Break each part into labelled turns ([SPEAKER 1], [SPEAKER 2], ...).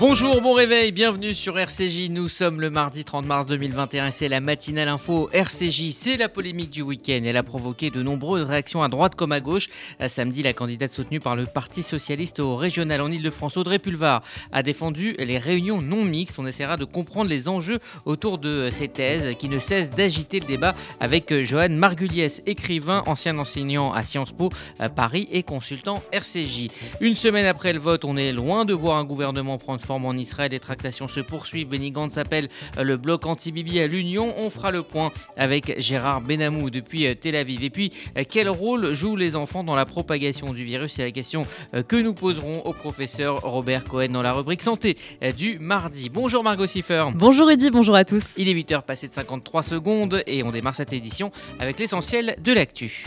[SPEAKER 1] Bonjour, bon réveil, bienvenue sur RCJ. Nous sommes le mardi 30 mars 2021 et c'est la matinale info RCJ. C'est la polémique du week-end. Elle a provoqué de nombreuses réactions à droite comme à gauche. Samedi, la candidate soutenue par le Parti Socialiste au régional en Ile-de-France, Audrey Pulvar, a défendu les réunions non mixtes. On essaiera de comprendre les enjeux autour de ces thèses qui ne cessent d'agiter le débat avec Johan Margulies, écrivain, ancien enseignant à Sciences Po Paris et consultant RCJ. Une semaine après le vote, on est loin de voir un gouvernement prendre en Israël. Les tractations se poursuivent. Benny Gantz s'appelle euh, le bloc anti-Bibi à l'Union. On fera le point avec Gérard Benamou depuis euh, Tel Aviv. Et puis, euh, quel rôle jouent les enfants dans la propagation du virus? C'est la question que nous poserons au professeur Robert Cohen dans la rubrique santé du mardi. Bonjour Margot Siffer.
[SPEAKER 2] Bonjour Eddy, bonjour à tous.
[SPEAKER 1] Il est 8h passé de 53 secondes et on démarre cette édition avec l'essentiel de l'actu.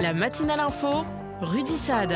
[SPEAKER 3] La matinale info, Rudy Saad.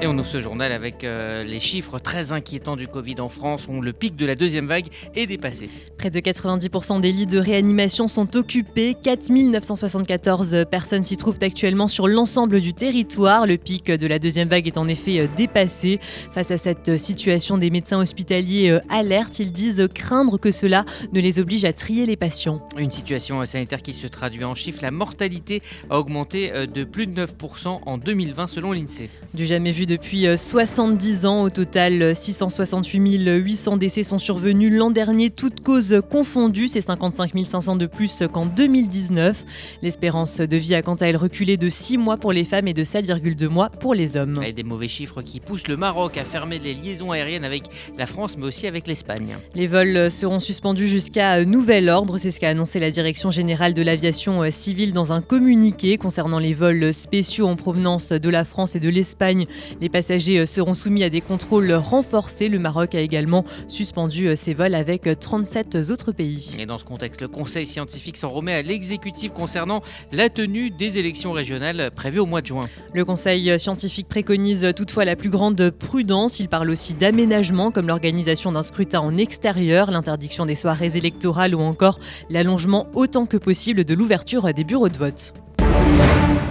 [SPEAKER 1] Et on ouvre ce journal avec euh, les chiffres très inquiétants du Covid en France, où le pic de la deuxième vague est dépassé.
[SPEAKER 2] Près de 90% des lits de réanimation sont occupés. 4974 personnes s'y trouvent actuellement sur l'ensemble du territoire. Le pic de la deuxième vague est en effet euh, dépassé. Face à cette situation, des médecins hospitaliers euh, alertent. Ils disent craindre que cela ne les oblige à trier les patients.
[SPEAKER 1] Une situation sanitaire qui se traduit en chiffres. La mortalité a augmenté de plus de 9% en 2020 selon l'INSEE.
[SPEAKER 2] Du jamais vu depuis 70 euh, ans. Au total, 668 800 décès sont survenus l'an dernier, toutes causes confondues. C'est 55 500 de plus qu'en 2019. L'espérance de vie a quant à elle reculé de 6 mois pour les femmes et de 7,2 mois pour les hommes.
[SPEAKER 1] Et des mauvais chiffres qui poussent le Maroc à fermer les liaisons aériennes avec la France mais aussi avec l'Espagne.
[SPEAKER 2] Les vols seront suspendus jusqu'à nouvel ordre. C'est ce qu'a annoncé la Direction générale de l'aviation civile dans un communiqué concernant les vols spéciaux en provenance de la France et de l'Espagne. Les passagers seront soumis à des contrôles renforcés. Le Maroc a également suspendu ses vols avec 37 euh, autres pays.
[SPEAKER 1] Et dans ce contexte, le Conseil scientifique s'en remet à l'exécutif concernant la tenue des élections régionales prévues au mois de juin.
[SPEAKER 2] Le Conseil scientifique préconise toutefois la plus grande prudence. Il parle aussi d'aménagement comme l'organisation d'un scrutin en extérieur, l'interdiction des soirées électorales ou encore l'allongement autant que possible de l'ouverture des bureaux de vote.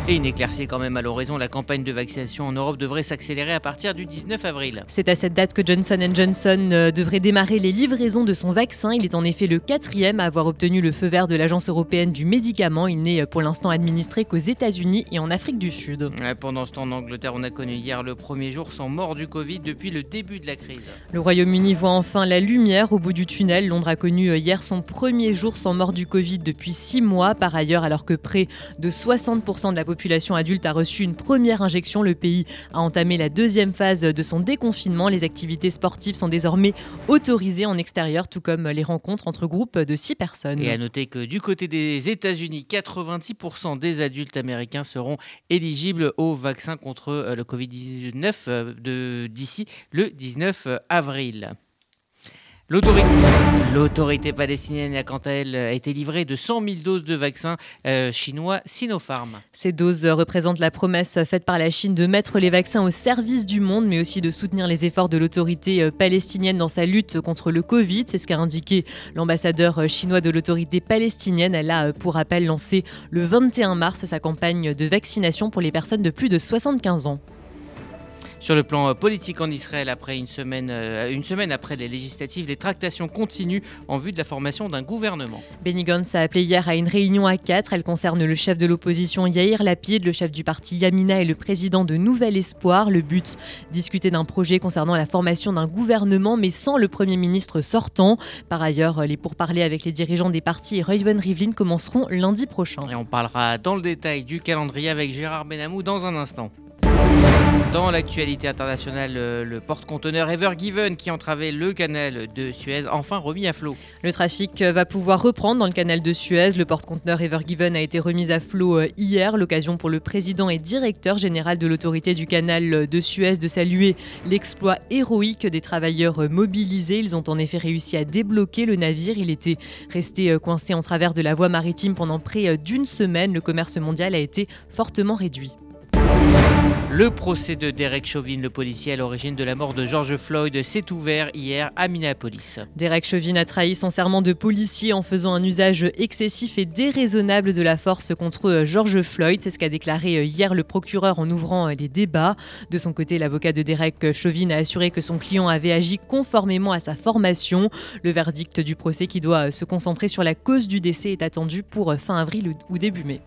[SPEAKER 1] Et une éclaircie quand même à l'horizon, la campagne de vaccination en Europe devrait s'accélérer à partir du 19 avril.
[SPEAKER 2] C'est à cette date que Johnson Johnson euh, devrait démarrer les livraisons de son vaccin. Il est en effet le quatrième à avoir obtenu le feu vert de l'Agence européenne du médicament. Il n'est euh, pour l'instant administré qu'aux États-Unis et en Afrique du Sud.
[SPEAKER 1] pendant ce temps, en Angleterre, on a connu hier le premier jour sans mort du Covid depuis le début de la crise.
[SPEAKER 2] Le Royaume-Uni voit enfin la lumière au bout du tunnel. Londres a connu euh, hier son premier jour sans mort du Covid depuis six mois. Par ailleurs, alors que près de 60% de la population population adulte a reçu une première injection. Le pays a entamé la deuxième phase de son déconfinement. Les activités sportives sont désormais autorisées en extérieur, tout comme les rencontres entre groupes de six personnes.
[SPEAKER 1] Et à noter que du côté des États-Unis, 86% des adultes américains seront éligibles au vaccin contre le Covid-19 euh, d'ici le 19 avril. L'autorité palestinienne a quant à elle été livrée de 100 000 doses de vaccins euh, chinois Sinopharm.
[SPEAKER 2] Ces doses représentent la promesse faite par la Chine de mettre les vaccins au service du monde, mais aussi de soutenir les efforts de l'autorité euh, palestinienne dans sa lutte contre le Covid. C'est ce qu'a indiqué l'ambassadeur euh, chinois de l'autorité palestinienne. Elle a, pour rappel, lancé le 21 mars sa campagne de vaccination pour les personnes de plus de 75 ans.
[SPEAKER 1] Sur le plan euh, politique en Israël, après une semaine, euh, une semaine après les législatives, les tractations continuent en vue de la formation d'un gouvernement.
[SPEAKER 2] Benny Gantz a appelé hier à une réunion à quatre. Elle concerne le chef de l'opposition Yair Lapid, le chef du parti Yamina et le président de Nouvel Espoir. Le but, discuter d'un projet concernant la formation d'un gouvernement, mais sans le Premier ministre sortant. Par ailleurs, les pourparlers avec les dirigeants des partis et Reuven Rivlin commenceront lundi prochain.
[SPEAKER 1] Et on parlera dans le détail du calendrier avec Gérard Benamou dans un instant. Dans l'actualité internationale, le porte-conteneur Ever Given qui entravait le canal de Suez, enfin remis à flot.
[SPEAKER 2] Le trafic va pouvoir reprendre dans le canal de Suez. Le porte-conteneur Ever Given a été remis à flot euh, hier, l'occasion pour le président et directeur général de l'autorité du canal de Suez de saluer l'exploit héroïque des travailleurs mobilisés. Ils ont en effet réussi à débloquer le navire. Il était resté euh, coincé en travers de la voie maritime pendant près euh, d'une semaine. Le commerce mondial a été fortement réduit.
[SPEAKER 1] Le procès de Derek Chauvin, le policier à l'origine de la mort de George Floyd, s'est ouvert hier à Minneapolis.
[SPEAKER 2] Derek Chauvin a trahi son serment de policier en faisant un usage excessif et déraisonnable de la force contre George Floyd. C'est ce qu'a déclaré hier le procureur en ouvrant les débats. De son côté, l'avocat de Derek Chauvin a assuré que son client avait agi conformément à sa formation. Le verdict du procès qui doit se concentrer sur la cause du décès est attendu pour fin avril ou début mai.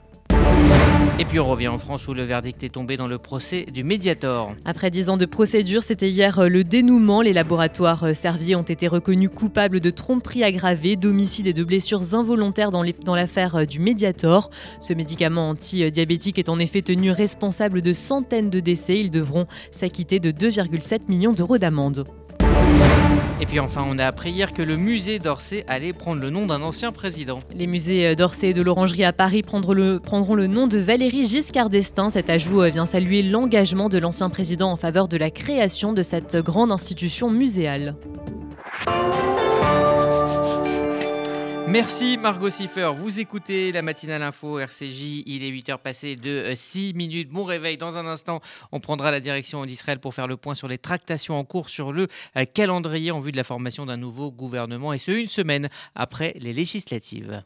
[SPEAKER 1] Et puis on revient en France où le verdict est tombé dans le procès du Mediator.
[SPEAKER 2] Après dix ans de procédure, c'était hier euh, le dénouement. Les laboratoires euh, Servier ont été reconnus coupables de tromperie aggravée, d'homicide et de blessures involontaires dans l'affaire euh, du Mediator. Ce médicament anti-diabétique est en effet tenu responsable de centaines de décès. Ils devront s'acquitter de 2,7 millions d'euros d'amende.
[SPEAKER 1] Et puis enfin, on a appris hier que le musée d'Orsay allait prendre le nom d'un ancien président.
[SPEAKER 2] Les musées d'Orsay et de l'Orangerie à Paris prendront le, prendront le nom de Valérie Giscard d'Estaing. Cet ajout vient saluer l'engagement de l'ancien président en faveur de la création de cette grande institution muséale.
[SPEAKER 1] Merci Margot Siffer. Vous écoutez la matinale info RCJ. Il est 8h passé de 6 euh, minutes. Bon réveil. Dans un instant, on prendra la direction d'Israël pour faire le point sur les tractations en cours sur le euh, calendrier en vue de la formation d'un nouveau gouvernement et ce une semaine après les législatives.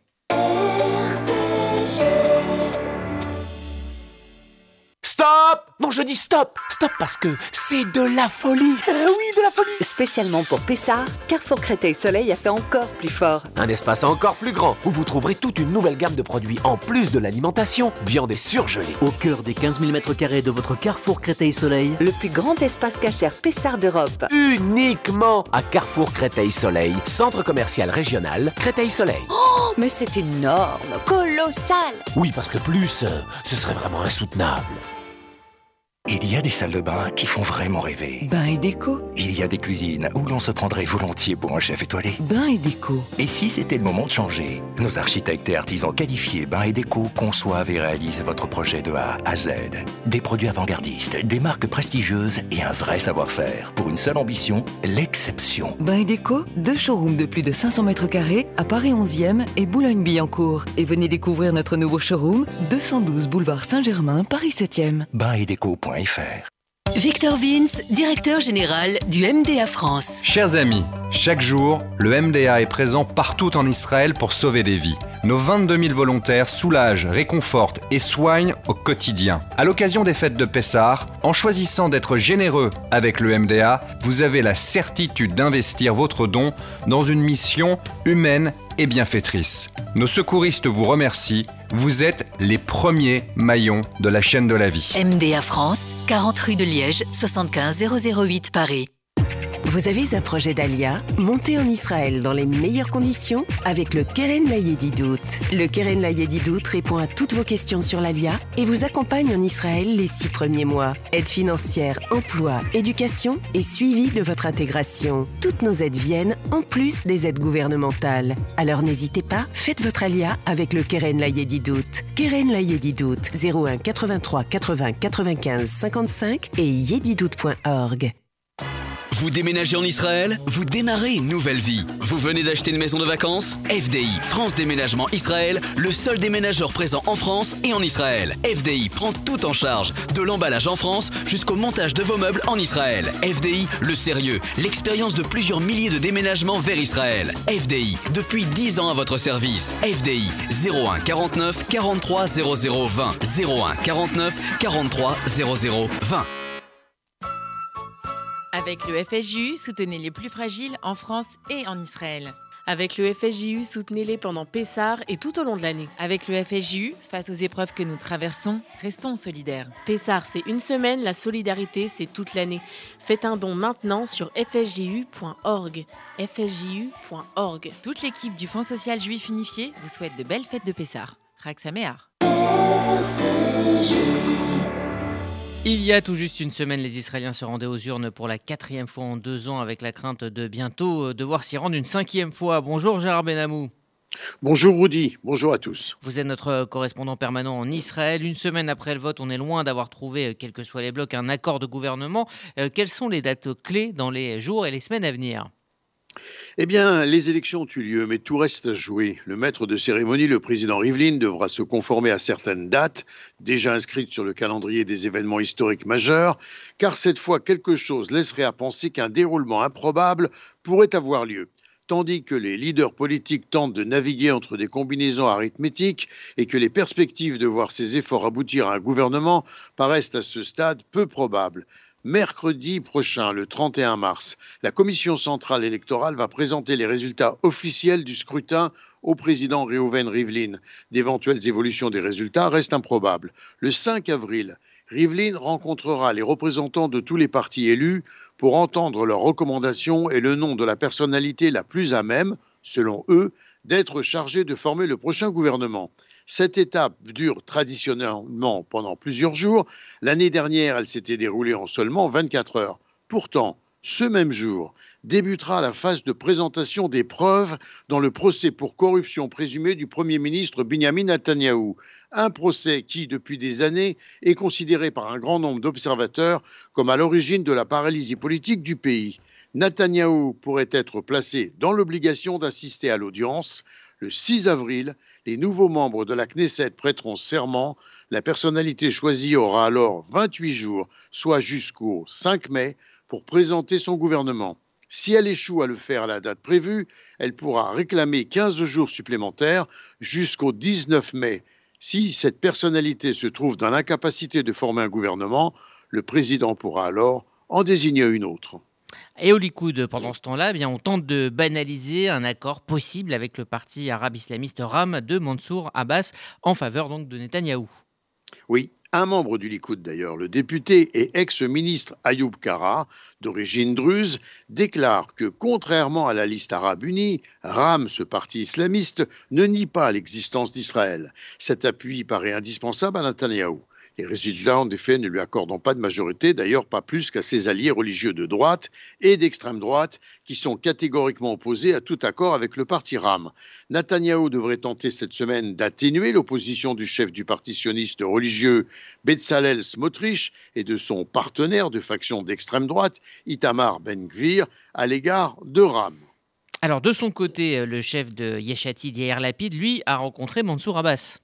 [SPEAKER 4] Stop Non, je dis stop Stop parce que c'est de la folie eh Oui, de la folie
[SPEAKER 5] Spécialement pour Pessard, Carrefour Créteil Soleil a fait encore plus fort.
[SPEAKER 4] Un espace encore plus grand où vous trouverez toute une nouvelle gamme de produits en plus de l'alimentation, viande et surgelée.
[SPEAKER 6] Au cœur des 15 000 m2 de votre Carrefour Créteil Soleil,
[SPEAKER 5] le plus grand espace cachère Pessard d'Europe.
[SPEAKER 4] Uniquement à Carrefour Créteil Soleil, centre commercial régional Créteil Soleil.
[SPEAKER 5] Oh, mais c'est énorme, colossal
[SPEAKER 4] Oui, parce que plus, euh, ce serait vraiment insoutenable.
[SPEAKER 7] Il y a des salles de bain qui font vraiment rêver.
[SPEAKER 5] Bain et déco.
[SPEAKER 7] Il y a des cuisines où l'on se prendrait volontiers pour un chef étoilé.
[SPEAKER 5] Bain et déco.
[SPEAKER 7] Et si c'était le moment de changer Nos architectes et artisans qualifiés Bain et déco conçoivent et réalisent votre projet de A à Z. Des produits avant-gardistes, des marques prestigieuses et un vrai savoir-faire. Pour une seule ambition, l'exception.
[SPEAKER 5] Bain et déco, deux showrooms de plus de 500 mètres carrés à Paris 11e et Boulogne-Billancourt. Et venez découvrir notre nouveau showroom, 212 boulevard Saint-Germain, Paris 7e.
[SPEAKER 7] Bain et déco.
[SPEAKER 8] Victor Vince, directeur général du MDA France.
[SPEAKER 9] Chers amis, chaque jour, le MDA est présent partout en Israël pour sauver des vies. Nos 22 000 volontaires soulagent, réconfortent et soignent au quotidien. À l'occasion des fêtes de Pessah, en choisissant d'être généreux avec le MDA, vous avez la certitude d'investir votre don dans une mission humaine et bienfaitrice. Nos secouristes vous remercient. Vous êtes les premiers maillons de la chaîne de la vie.
[SPEAKER 8] MDA France, 40 rue de Liège, 75 008 Paris.
[SPEAKER 10] Vous avez un projet d'Alia? Montez en Israël dans les meilleures conditions avec le Keren Layedidout. Le Keren Layedidout répond à toutes vos questions sur l'Alia et vous accompagne en Israël les six premiers mois. Aide financière, emploi, éducation et suivi de votre intégration. Toutes nos aides viennent en plus des aides gouvernementales. Alors n'hésitez pas, faites votre Alia avec le Keren Layedidout. Keren Layedidout 01 83 80 95 55 et yedidout.org.
[SPEAKER 11] Vous déménagez en Israël Vous démarrez une nouvelle vie. Vous venez d'acheter une maison de vacances? FDI, France Déménagement Israël, le seul déménageur présent en France et en Israël. FDI prend tout en charge, de l'emballage en France jusqu'au montage de vos meubles en Israël. FDI, le sérieux, l'expérience de plusieurs milliers de déménagements vers Israël. FDI, depuis 10 ans à votre service. FDI, 01 49 43 00 20. 01 49 43 00 20.
[SPEAKER 12] Avec le FSJU, soutenez les plus fragiles en France et en Israël.
[SPEAKER 3] Avec le FSJU, soutenez-les pendant Pessar et tout au long de l'année.
[SPEAKER 12] Avec le FSJU, face aux épreuves que nous traversons, restons solidaires.
[SPEAKER 3] Pessar, c'est une semaine, la solidarité, c'est toute l'année. Faites un don maintenant sur fsju.org. fsju.org.
[SPEAKER 12] Toute l'équipe du Fonds social juif unifié vous souhaite de belles fêtes de Pessar. Raksaméar.
[SPEAKER 1] Il y a tout juste une semaine, les Israéliens se rendaient aux urnes pour la quatrième fois en deux ans avec la crainte de bientôt euh, devoir s'y rendre une cinquième fois. Bonjour Gérard Benamou.
[SPEAKER 13] Bonjour Rudy, bonjour à tous.
[SPEAKER 1] Vous êtes notre euh, correspondant permanent en Israël. Une semaine après le vote, on est loin d'avoir trouvé, euh, quels que soient les blocs, un accord de gouvernement. quelles sont les dates clés dans les jours et les semaines à venir?
[SPEAKER 13] Eh bien, les élections ont eu lieu, mais tout reste à jouer. Le maître de cérémonie, le président Rivlin, devra se conformer à certaines dates, déjà inscrites sur le calendrier des événements historiques majeurs, car cette fois, quelque chose laisserait à penser qu'un déroulement improbable pourrait avoir lieu. Tandis que les leaders politiques tentent de naviguer entre des combinaisons arithmétiques et que les perspectives de voir ces efforts aboutir à un gouvernement paraissent à ce stade peu probables. Mercredi prochain, le 31 mars, la Commission centrale électorale va présenter les résultats officiels du scrutin au président Reuven Rivlin. D'éventuelles évolutions des résultats restent improbables. Le 5 avril, Rivlin rencontrera les représentants de tous les partis élus pour entendre leurs recommandations et le nom de la personnalité la plus à même, selon eux, d'être chargé de former le prochain gouvernement. Cette étape dure traditionnellement pendant plusieurs jours. L'année dernière, elle s'était déroulée en seulement 24 heures. Pourtant, ce même jour, débutera la phase de présentation des preuves dans le procès pour corruption présumée du Premier ministre Benjamin Netanyahou. Un procès qui, depuis des années, est considéré par un grand nombre d'observateurs comme à l'origine de la paralysie politique du pays. Netanyahou pourrait être placé dans l'obligation d'assister à l'audience. Le 6 avril, les nouveaux membres de la Knesset prêteront serment. La personnalité choisie aura alors 28 jours, soit jusqu'au 5 mai, pour présenter son gouvernement. Si elle échoue à le faire à la date prévue, elle pourra réclamer 15 jours supplémentaires jusqu'au 19 mai. Si cette personnalité se trouve dans l'incapacité de former un gouvernement, le président pourra alors en désigner une autre.
[SPEAKER 1] Et au Likoud, pendant ce temps-là, eh bien, on tente de banaliser un accord possible avec le parti arabe islamiste RAM de Mansour Abbas en faveur donc de Netanyahou.
[SPEAKER 13] Oui, un membre du Likoud d'ailleurs, le député et ex-ministre Ayoub Kara, d'origine druze, déclare que contrairement à la liste arabe unie, RAM, ce parti islamiste, ne nie pas l'existence d'Israël. Cet appui paraît indispensable à Netanyahou. Les résultats, en effet, ne lui accordant pas de majorité, d'ailleurs pas plus qu'à ses alliés religieux de droite et d'extrême droite, qui sont catégoriquement opposés à tout accord avec le parti RAM. Netanyahou devrait tenter cette semaine d'atténuer l'opposition du chef du parti sioniste religieux Betzalel Smotrich et de son partenaire de faction d'extrême droite, Itamar Ben-Gvir, à l'égard de RAM.
[SPEAKER 1] Alors, de son côté, le chef de Yeshati, Yair Lapid, lui, a rencontré Mansour Abbas.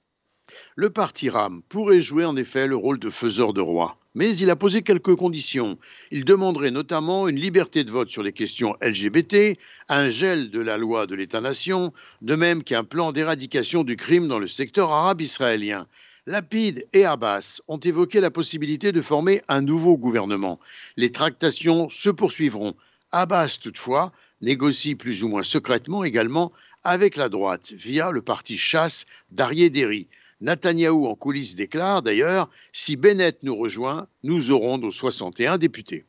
[SPEAKER 13] Le parti RAM pourrait jouer en effet le rôle de faiseur de roi, mais il a posé quelques conditions. Il demanderait notamment une liberté de vote sur les questions LGBT, un gel de la loi de l'État-nation, de même qu'un plan d'éradication du crime dans le secteur arabe israélien. Lapide et Abbas ont évoqué la possibilité de former un nouveau gouvernement. Les tractations se poursuivront. Abbas, toutefois, négocie plus ou moins secrètement également avec la droite via le parti chasse d'Arié Derry. Netanyahou en coulisses déclare d'ailleurs Si Bennett nous rejoint, nous aurons nos 61 députés.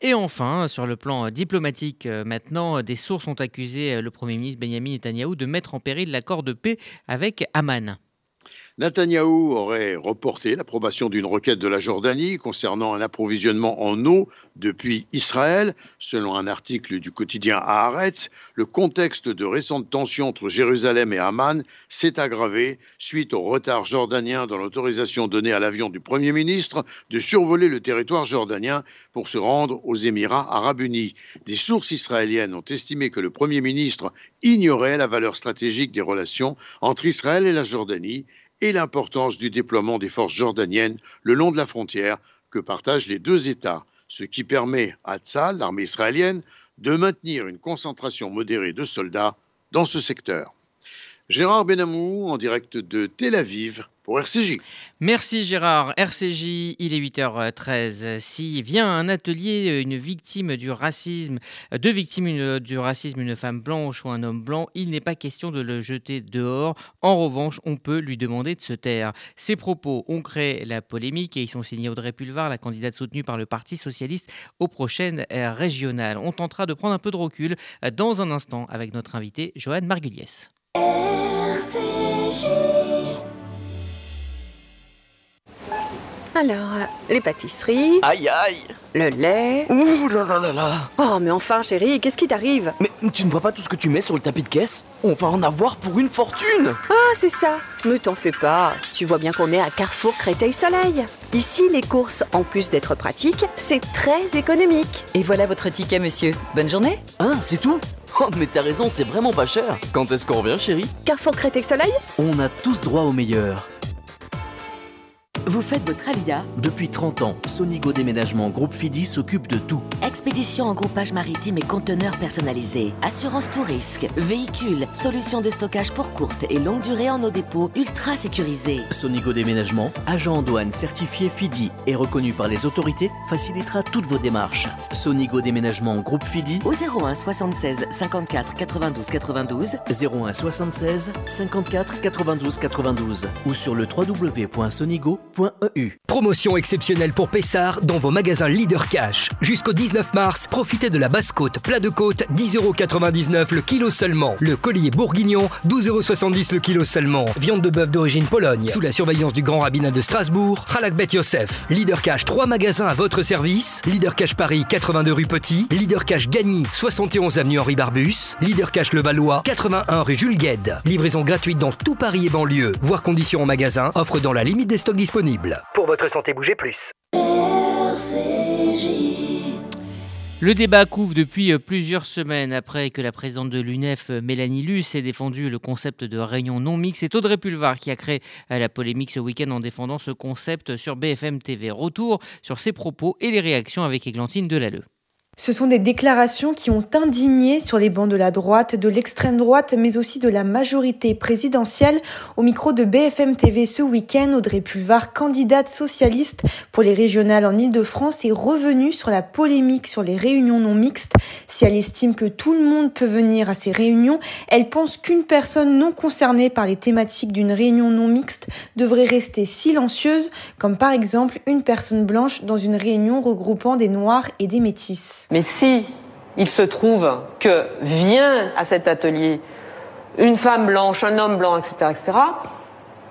[SPEAKER 1] Et enfin, sur le plan diplomatique, euh, maintenant, des sources ont accusé euh, le Premier ministre Benjamin Netanyahou de mettre en péril l'accord de paix avec Amman.
[SPEAKER 13] Netanyahou aurait reporté l'approbation d'une requête de la Jordanie concernant un approvisionnement en eau depuis Israël. Selon un article du quotidien Haaretz, le contexte de récentes tensions entre Jérusalem et Amman s'est aggravé suite au retard jordanien dans l'autorisation donnée à l'avion du Premier ministre de survoler le territoire jordanien pour se rendre aux Émirats arabes unis. Des sources israéliennes ont estimé que le Premier ministre ignorait la valeur stratégique des relations entre Israël et la Jordanie et l'importance du déploiement des forces jordaniennes le long de la frontière que partagent les deux États, ce qui permet à Tzal, l'armée israélienne, de maintenir une concentration modérée de soldats dans ce secteur. Gérard Benamou en direct de Tel Aviv pour RCJ.
[SPEAKER 1] Merci Gérard. RCJ, il est 8h13. Si vient un atelier, une victime du racisme, deux victimes du racisme, une femme blanche ou un homme blanc, il n'est pas question de le jeter dehors. En revanche, on peut lui demander de se taire. Ces propos ont créé la polémique et ils sont signés Audrey Pulvar, la candidate soutenue par le Parti socialiste aux prochaines régionales. On tentera de prendre un peu de recul dans un instant avec notre invité Joanne Margulies. seja.
[SPEAKER 14] Alors, euh, les pâtisseries.
[SPEAKER 15] Aïe aïe
[SPEAKER 14] Le lait.
[SPEAKER 15] Ouh là là là là
[SPEAKER 14] Oh, mais enfin, chérie, qu'est-ce qui t'arrive?
[SPEAKER 15] Mais tu ne vois pas tout ce que tu mets sur le tapis de caisse? On va en avoir pour une fortune
[SPEAKER 14] Ah, c'est ça Mais t'en fais pas. Tu vois bien qu'on est à Carrefour Créteil-Soleil. Ici, les courses, en plus d'être pratiques, c'est très économique.
[SPEAKER 5] Et voilà votre ticket, monsieur. Bonne journée.
[SPEAKER 15] Ah, c'est tout? Oh, mais t'as raison, c'est vraiment pas cher. Quand est-ce qu'on revient, chérie?
[SPEAKER 14] Carrefour Créteil Soleil?
[SPEAKER 6] On a tous droit au meilleur.
[SPEAKER 8] Vous faites votre alia
[SPEAKER 6] Depuis 30 ans, Sonigo Déménagement Groupe Fidi s'occupe de tout.
[SPEAKER 8] Expédition en groupage maritime et conteneurs personnalisés. Assurance tout risque. Véhicules. Solutions de stockage pour courte et longue durée en nos dépôts ultra sécurisés.
[SPEAKER 6] Sonigo Déménagement, agent en douane certifié Fidi et reconnu par les autorités, facilitera toutes vos démarches. Sonigo Déménagement Groupe Fidi
[SPEAKER 8] Au 01 76 54 92 92.
[SPEAKER 6] 01 76 54 92 92 ou sur le www.sonigo.com
[SPEAKER 16] Promotion exceptionnelle pour Pessard dans vos magasins Leader Cash. Jusqu'au 19 mars, profitez de la basse côte, plat de côte, 10,99€ le kilo seulement. Le collier bourguignon, 12,70€ le kilo seulement. Viande de bœuf d'origine Pologne, sous la surveillance du grand rabbinat de Strasbourg, Halak Bet Yosef. Leader Cash, 3 magasins à votre service. Leader Cash Paris, 82 rue Petit. Leader Cash Gagny, 71 avenue Henri Barbus. Leader Cash Le Valois, 81 rue Jules Gued. Livraison gratuite dans tout Paris et banlieue. Voir conditions en magasin, offre dans la limite des stocks disponibles. Pour votre santé, bougez plus.
[SPEAKER 1] Le débat couvre depuis euh, plusieurs semaines après que la présidente de l'UNEF, euh, Mélanie Luce, ait défendu le concept de réunion non mixte. C'est Audrey Pulvar qui a créé euh, la polémique ce week-end en défendant ce concept sur BFM TV. Retour sur ses propos et les réactions avec Églantine Delalleux.
[SPEAKER 17] Ce sont des déclarations qui ont indigné sur les bancs de la droite, de l'extrême droite, mais aussi de la majorité présidentielle. Au micro de BFM TV ce week-end, Audrey Pulvar, candidate socialiste pour les régionales en Ile-de-France, est revenue sur la polémique sur les réunions non mixtes. Si elle estime que tout le monde peut venir à ces réunions, elle pense qu'une personne non concernée par les thématiques d'une réunion non mixte devrait rester silencieuse, comme par exemple une personne blanche dans une réunion regroupant des noirs et des métis.
[SPEAKER 18] Mais si il se trouve que vient à cet atelier une femme blanche, un homme blanc, etc., etc.,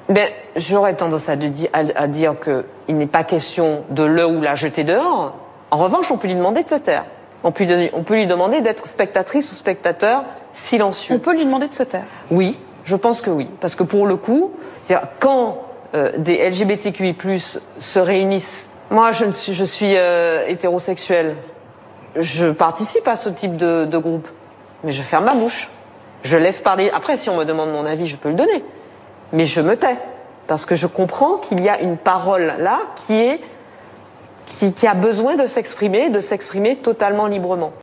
[SPEAKER 18] ben, j'aurais tendance à, dire, à dire qu'il n'est pas question de le ou la jeter dehors. En revanche, on peut lui demander de se taire. On peut, lui, on peut lui demander d'être spectatrice ou spectateur silencieux.
[SPEAKER 19] On peut lui demander de se taire
[SPEAKER 18] Oui, je pense que oui. Parce que pour le coup, quand euh, des LGBTQI+, se réunissent, moi je, suis, je suis euh, hétérosexuel, je participe à ce type de, groupe, mais je ferme ma bouche. Je laisse parler. Après, si on me demande mon avis, je peux le donner. Mais je me tais. Parce que je comprends qu'il y a une parole là qui est qui, a besoin de s'exprimer, de s'exprimer totalement librement.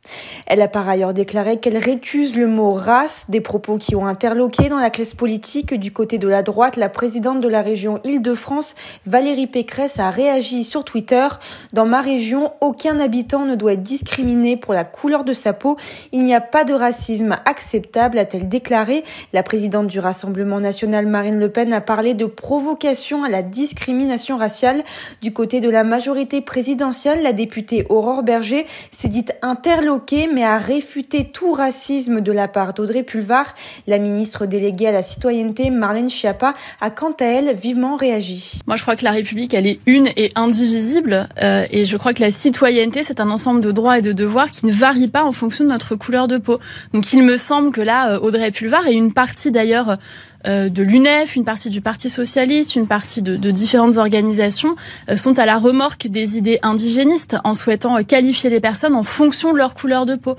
[SPEAKER 17] Elle a par ailleurs déclaré qu'elle récuse le mot race, des propos qui ont interloqué dans la classe politique. Du côté de la droite, la présidente de la région Île-de-France, Valérie Pécresse, a réagi sur Twitter. Dans ma région, aucun habitant ne doit être discriminé pour la couleur de sa peau. Il n'y a pas de racisme acceptable, a-t-elle déclaré. La présidente du Rassemblement national, Marine Le Pen, a parlé de provocation à la discrimination raciale. Du côté de la majorité présidentielle, la députée Aurore Berger s'est dite interloquée mais a réfuté tout racisme de la part d'Audrey Pulvar. La ministre déléguée à la citoyenneté, Marlène Schiappa, a quant à elle vivement réagi.
[SPEAKER 19] Moi je crois que la République elle est une et indivisible euh, et je crois que la citoyenneté c'est un ensemble de droits et de devoirs qui ne varient pas en fonction de notre couleur de peau. Donc il me semble que là euh, Audrey Pulvar et une partie d'ailleurs de l'UNEF, une partie du Parti socialiste, une partie de, différentes organisations euh, sont à la remorque des idées indigénistes en souhaitant euh, qualifier les personnes en fonction de leur couleur de peau.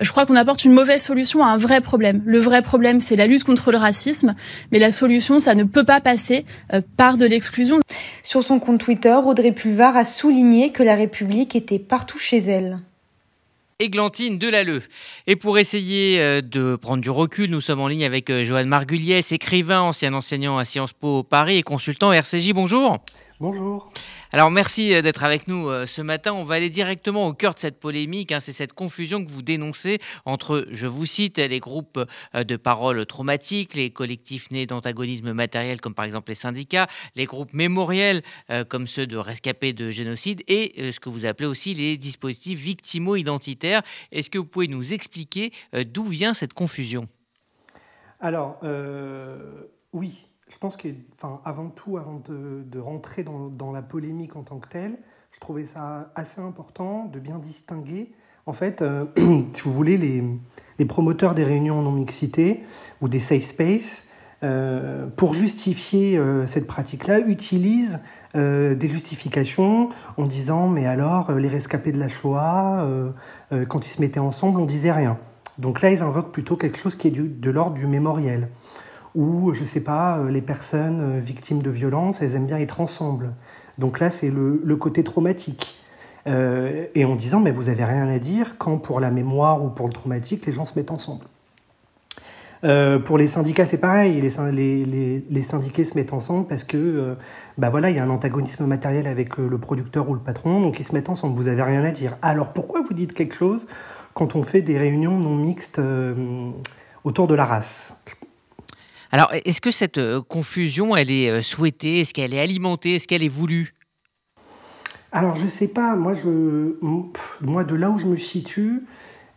[SPEAKER 19] Je crois qu'on apporte une mauvaise solution à un vrai problème. Le vrai problème, c'est la lutte contre le racisme, mais la solution, ça ne peut pas passer par de l'exclusion.
[SPEAKER 17] Sur son compte Twitter, Audrey Pulvar a souligné que la République était partout chez elle.
[SPEAKER 1] Églantine Delalleux. Et pour essayer euh, de prendre du recul, nous sommes en ligne avec euh, Johan Margulies, écrivain, ancien enseignant à Sciences Po Paris et consultant RCJ. Bonjour.
[SPEAKER 20] Bonjour.
[SPEAKER 1] Alors merci euh, d'être avec nous euh, ce matin. On va aller directement au cœur de cette polémique. Hein. C'est cette confusion que vous dénoncez entre, je vous cite, les groupes euh, de paroles traumatiques, les collectifs nés d'antagonismes matériels comme par exemple les syndicats, les groupes mémoriels comme ceux de rescapés de génocide et ce que vous appelez aussi les dispositifs victimo-identitaires. Est-ce que vous pouvez nous expliquer d'où vient cette confusion?
[SPEAKER 20] Alors, oui, je pense que, enfin, avant tout, avant de, rentrer dans, la polémique en tant que telle, je trouvais ça assez important de bien distinguer, en fait, euh, si vous voulez, les, promoteurs des réunions non-mixité ou des safe space, euh, pour justifier euh, cette pratique-là, utilisent des justifications en disant mais alors les rescapés de la Shoah, quand ils se mettaient ensemble, on disait rien. Donc là, ils invoquent plutôt quelque chose qui est de l'ordre du mémoriel. Ou, je ne sais pas, euh, les personnes euh, victimes de violences, elles aiment bien être ensemble. Donc là, c'est le, côté traumatique. Euh, et en disant, mais vous n'avez rien à dire quand pour la mémoire ou pour le traumatique, les gens se mettent ensemble. Pour les syndicats, c'est pareil. Les, les, syndiqués se mettent ensemble parce que, bah voilà, il y a un antagonisme matériel avec le producteur ou le patron, donc ils se mettent ensemble. Vous n'avez rien à dire. Alors pourquoi vous dites quelque chose quand on fait des réunions non mixtes autour de la race?
[SPEAKER 1] Alors, est-ce que cette euh, confusion, elle est euh, souhaitée? Est-ce qu'elle est alimentée? Est-ce qu'elle est voulue?
[SPEAKER 20] Alors, je ne sais pas. Moi, je, de là où je me situe,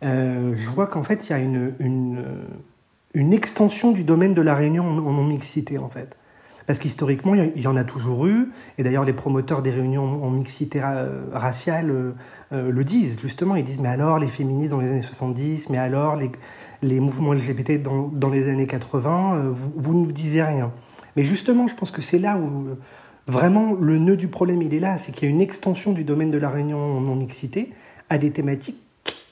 [SPEAKER 20] euh, je vois qu'en fait, il y a une, extension du domaine de la réunion en non-mixité, en fait. Parce qu'historiquement, il y en a toujours eu, et d'ailleurs les promoteurs des réunions en mixité raciale euh, euh, le disent, justement, ils disent, mais alors les féministes dans les années 70, mais alors les, mouvements LGBT dans, les années 80, euh, vous, vous, ne vous disiez rien. Mais justement, je pense que c'est là où vraiment le nœud du problème, il est là, c'est qu'il y a une extension du domaine de la réunion en non-mixité à des thématiques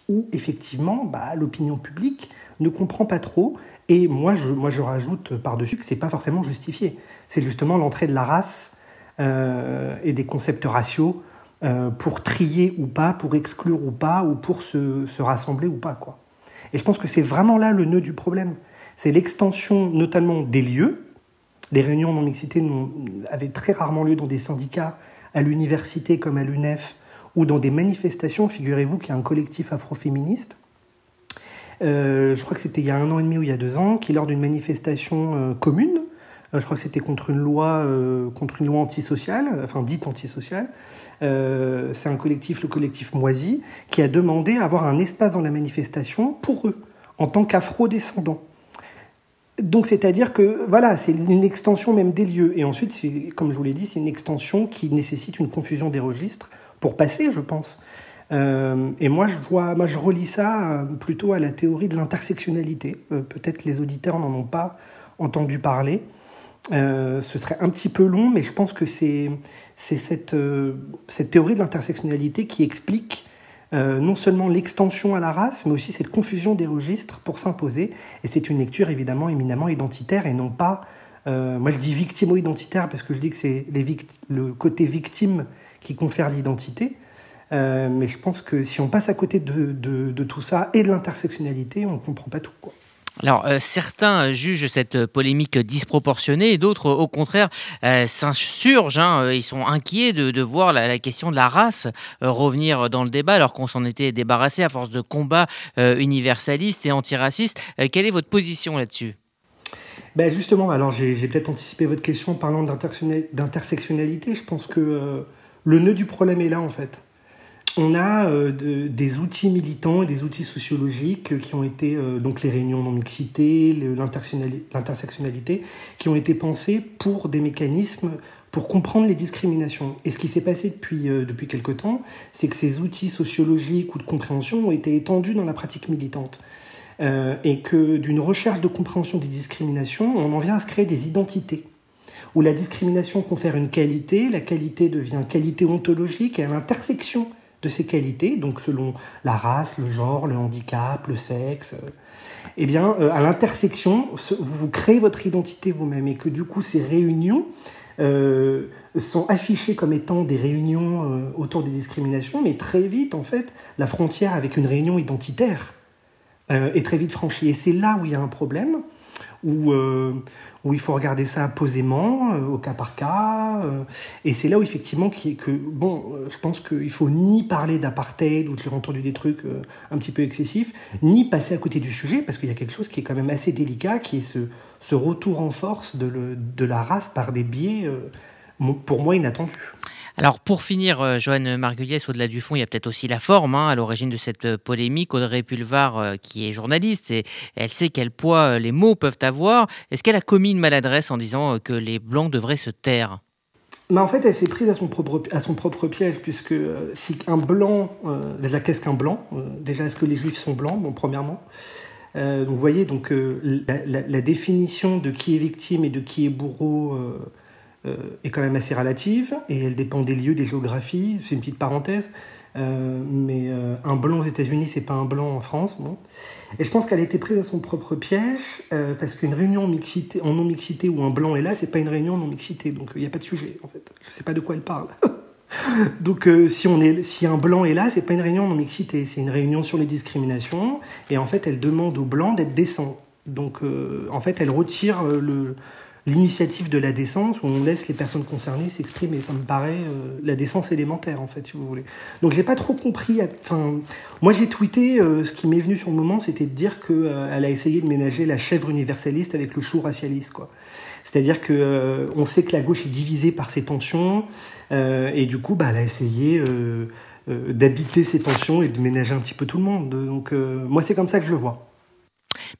[SPEAKER 20] où, effectivement, bah, l'opinion publique ne comprend pas trop, et moi, je, moi, je rajoute par-dessus que ce n'est pas forcément justifié. C'est justement l'entrée de la race euh, et des concepts raciaux euh, pour trier ou pas, pour exclure ou pas, ou pour se, se rassembler ou pas. Quoi. Et je pense que c'est vraiment là le nœud du problème. C'est l'extension notamment des lieux. Les réunions non-mixité avaient très rarement lieu dans des syndicats, à l'université comme à l'UNEF, ou dans des manifestations. Figurez-vous qu'il y a un collectif afroféministe je crois que c'était il y a un an et demi ou il y a deux ans, qui lors d'une manifestation euh, commune, euh, je crois que c'était contre une loi, contre une loi antisociale, enfin dite antisociale, c'est un collectif, le collectif Moisy, qui a demandé à avoir un espace dans la manifestation pour eux, en tant qu'afro-descendants. Donc c'est-à-dire que voilà, c'est une extension même des lieux. Et ensuite, comme je vous l'ai dit, c'est une extension qui nécessite une confusion des registres pour passer, je pense. Euh, et moi, je vois, moi, je relis ça euh, plutôt à la théorie de l'intersectionnalité. Euh, peut-être les auditeurs n'en ont pas entendu parler. ce serait un petit peu long, mais je pense que c'est cette, théorie de l'intersectionnalité qui explique non seulement l'extension à la race, mais aussi cette confusion des registres pour s'imposer. Et c'est une lecture évidemment éminemment identitaire et non pas, moi je dis victimo-identitaire parce que je dis que c'est le côté victime qui confère l'identité. Euh, mais je pense que si on passe à côté de, de, tout ça et de l'intersectionnalité, on ne comprend pas tout. Quoi.
[SPEAKER 1] Alors, euh, certains jugent cette polémique disproportionnée et d'autres, au contraire, euh, s'insurgent. Hein, ils sont inquiets de, de voir la, la, question de la race revenir dans le débat alors qu'on s'en était débarrassé à force de combats universalistes et antiracistes. quelle est votre position là-dessus?
[SPEAKER 20] Ben justement, alors j'ai peut-être anticipé votre question en parlant d'intersectionnalité. Je pense que le nœud du problème est là en fait on a euh, des outils militants et des outils sociologiques qui ont été, euh, donc les réunions non-mixité, l'intersectionnalité, qui ont été pensés pour des mécanismes pour comprendre les discriminations. Et ce qui s'est passé depuis, euh, depuis quelque temps, c'est que ces outils sociologiques ou de compréhension ont été étendus dans la pratique militante. et que d'une recherche de compréhension des discriminations, on en vient à se créer des identités où la discrimination confère une qualité, la qualité devient qualité ontologique, et à l'intersection de ces qualités, donc selon la race, le genre, le handicap, le sexe, euh, eh bien, euh, à l'intersection, vous, créez votre identité vous-même et que du coup, ces réunions euh, sont affichées comme étant des réunions autour des discriminations, mais très vite, en fait, la frontière avec une réunion identitaire est très vite franchie. Et c'est là où il y a un problème, où, où il faut regarder ça posément, euh, au cas par cas. Euh, et c'est là où effectivement que bon, euh, je pense qu'il faut ni parler d'apartheid où j'ai entendu des trucs un petit peu excessifs, ni passer à côté du sujet parce qu'il y a quelque chose qui est quand même assez délicat, qui est ce, ce retour en force de, de la race par des biais pour moi inattendus.
[SPEAKER 1] Alors pour finir, euh, Joanne Margulies, au-delà du fond, il y a peut-être aussi la forme hein, à l'origine de cette euh, polémique. Audrey Pulvar, euh, qui est journaliste, et elle sait quel poids les mots peuvent avoir. Est-ce qu'elle a commis une maladresse en disant que les Blancs devraient se taire?
[SPEAKER 20] Mais en fait, elle s'est prise à son propre, piège, puisque si un blanc, déjà qu'est-ce qu'un blanc? Déjà, est-ce que les juifs sont blancs? Bon, premièrement. donc, vous voyez, donc, la, définition de qui est victime et de qui est bourreau est quand même assez relative et elle dépend des lieux, des géographies. C'est une petite parenthèse. Euh, mais euh, un blanc aux États-Unis, c'est pas un blanc en France. Bon. Et je pense qu'elle a été prise à son propre piège, euh, parce qu'une réunion mixité, en non-mixité où un blanc est là, c'est pas une réunion en non-mixité. Donc il n'y a pas de sujet, en fait. Je sais pas de quoi elle parle. donc si, on est, si un blanc est là, c'est pas une réunion en non-mixité, c'est une réunion sur les discriminations. Et en fait, elle demande aux blancs d'être décents. Donc en fait, elle retire le l'initiative de la décence où on laisse les personnes concernées s'exprimer. Ça me paraît euh, la décence élémentaire, en fait, si vous voulez. Donc, j'ai pas trop compris. Enfin, moi, j'ai tweeté, euh, ce qui m'est venu sur le moment, c'était de dire qu'elle euh, elle a essayé de ménager la chèvre universaliste avec le chou racialiste, quoi. C'est-à-dire que on sait que la gauche est divisée par ces tensions, et du coup, bah, elle a essayé d'habiter ces tensions et de ménager un petit peu tout le monde. Donc, moi, c'est comme ça que je le vois.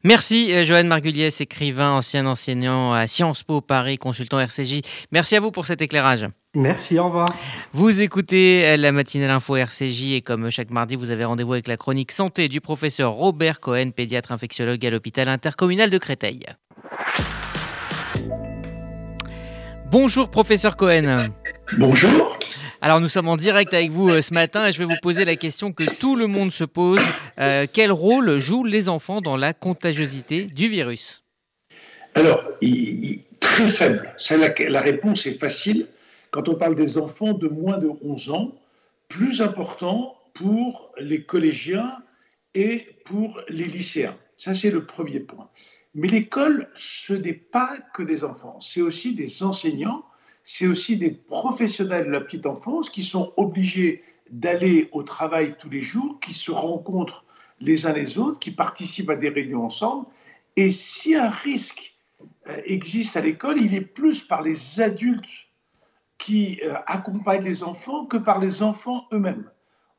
[SPEAKER 1] Merci euh, Joanne Margulies, écrivain, ancien enseignant à Sciences Po Paris, consultant RCJ. Merci à vous pour cet éclairage.
[SPEAKER 20] Merci, au revoir.
[SPEAKER 1] Vous écoutez euh, la matinale info RCJ et comme chaque mardi, vous avez rendez-vous avec la chronique santé du professeur Robert Cohen, pédiatre infectiologue à l'hôpital intercommunal de Créteil. Bonjour professeur Cohen.
[SPEAKER 21] Bonjour.
[SPEAKER 1] Alors nous sommes en direct avec vous euh, ce matin et je vais vous poser la question que tout le monde se pose. Euh, quel rôle jouent les enfants dans la contagiosité du virus?
[SPEAKER 21] Alors, très faible. la, réponse est facile. Quand on parle des enfants de moins de 11 ans, plus important pour les collégiens et pour les lycéens. Ça, c'est le premier point. Mais l'école, ce n'est pas que des enfants, c'est aussi des enseignants c'est aussi des professionnels de la petite enfance qui sont obligés d'aller au travail tous les jours, qui se rencontrent les uns les autres, qui participent à des réunions ensemble. Et si un risque euh, existe à l'école, il est plus par les adultes qui euh, accompagnent les enfants que par les enfants eux-mêmes.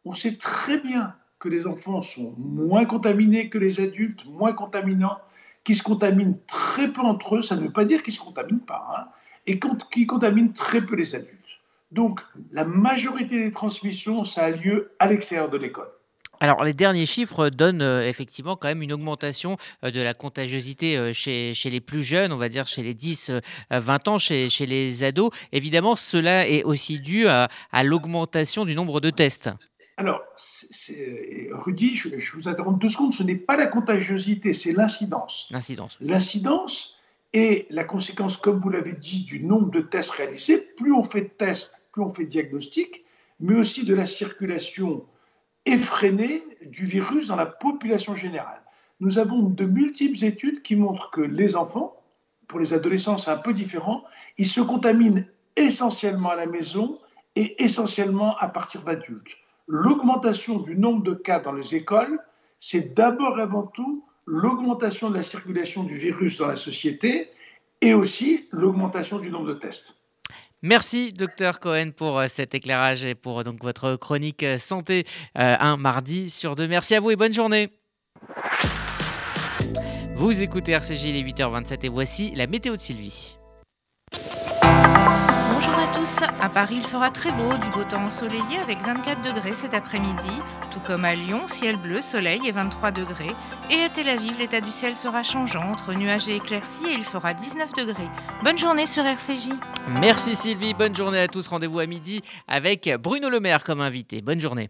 [SPEAKER 21] On sait très bien que les enfants sont moins contaminés que les adultes, moins contaminants, qui se contaminent très peu entre eux. Ça ne veut pas dire qu'ils ne se contaminent pas. Hein et qui contamine très peu les adultes. Donc, la majorité des transmissions, ça a lieu à l'extérieur de l'école.
[SPEAKER 1] Alors, les derniers chiffres donnent euh, effectivement quand même une augmentation euh, de la contagiosité euh, chez, chez, les plus jeunes, on va dire chez les 10-20 ans, chez, chez, les ados. Évidemment, cela est aussi dû à, l'augmentation du nombre de tests.
[SPEAKER 21] Alors, Rudy, je, je, vous interromps deux secondes, ce n'est pas la contagiosité, c'est l'incidence.
[SPEAKER 1] L'incidence.
[SPEAKER 21] L'incidence, et la conséquence, comme vous l'avez dit, du nombre de tests réalisés, plus on fait de tests, plus on fait de diagnostics, mais aussi de la circulation effrénée du virus dans la population générale. Nous avons de multiples études qui montrent que les enfants, pour les adolescents c'est un peu différent, ils se contaminent essentiellement à la maison et essentiellement à partir d'adultes. L'augmentation du nombre de cas dans les écoles, c'est d'abord et avant tout l'augmentation de la circulation du virus dans la société et aussi l'augmentation du nombre de tests.
[SPEAKER 1] Merci, docteur Cohen, pour euh, cet éclairage et pour donc votre chronique euh, santé euh, un mardi sur deux. Merci à vous et bonne journée. Vous écoutez RCJ, les 8h27 et voici la météo de Sylvie.
[SPEAKER 22] À Paris, il fera très beau, du beau temps ensoleillé avec 24 degrés cet après-midi, tout comme à Lyon, ciel bleu, soleil et 23 degrés. Et à Tel Aviv, l'état du ciel sera changeant entre nuages et éclaircies et il fera 19 degrés. Bonne journée sur RCJ.
[SPEAKER 1] Merci Sylvie, bonne journée à tous. Rendez-vous à midi avec Bruno Le Maire comme invité. Bonne journée.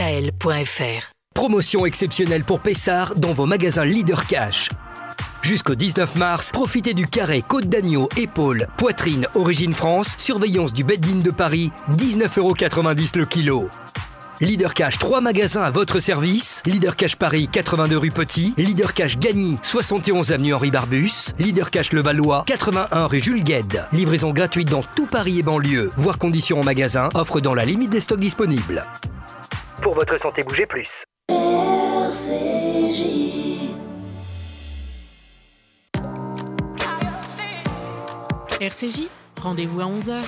[SPEAKER 16] Promotion exceptionnelle pour Pessard dans vos magasins Leader Cash. Jusqu'au 19 mars, profitez du carré côte d'agneau, épaule, poitrine, origine France, surveillance du Beddin de Paris, 19,90€ le kilo. Leader Cash 3 magasins à votre service. Leader Cash Paris 82 rue Petit. Leader Cash Gagny 71 avenue Henri Barbus. Leader Cash Levallois 81 rue Jules Gued. Livraison gratuite dans tout Paris et banlieue. Voir conditions en magasin. Offre dans la limite des stocks disponibles.
[SPEAKER 23] Pour votre santé, bougez plus. RCJ.
[SPEAKER 3] RCJ, rendez-vous à 11h.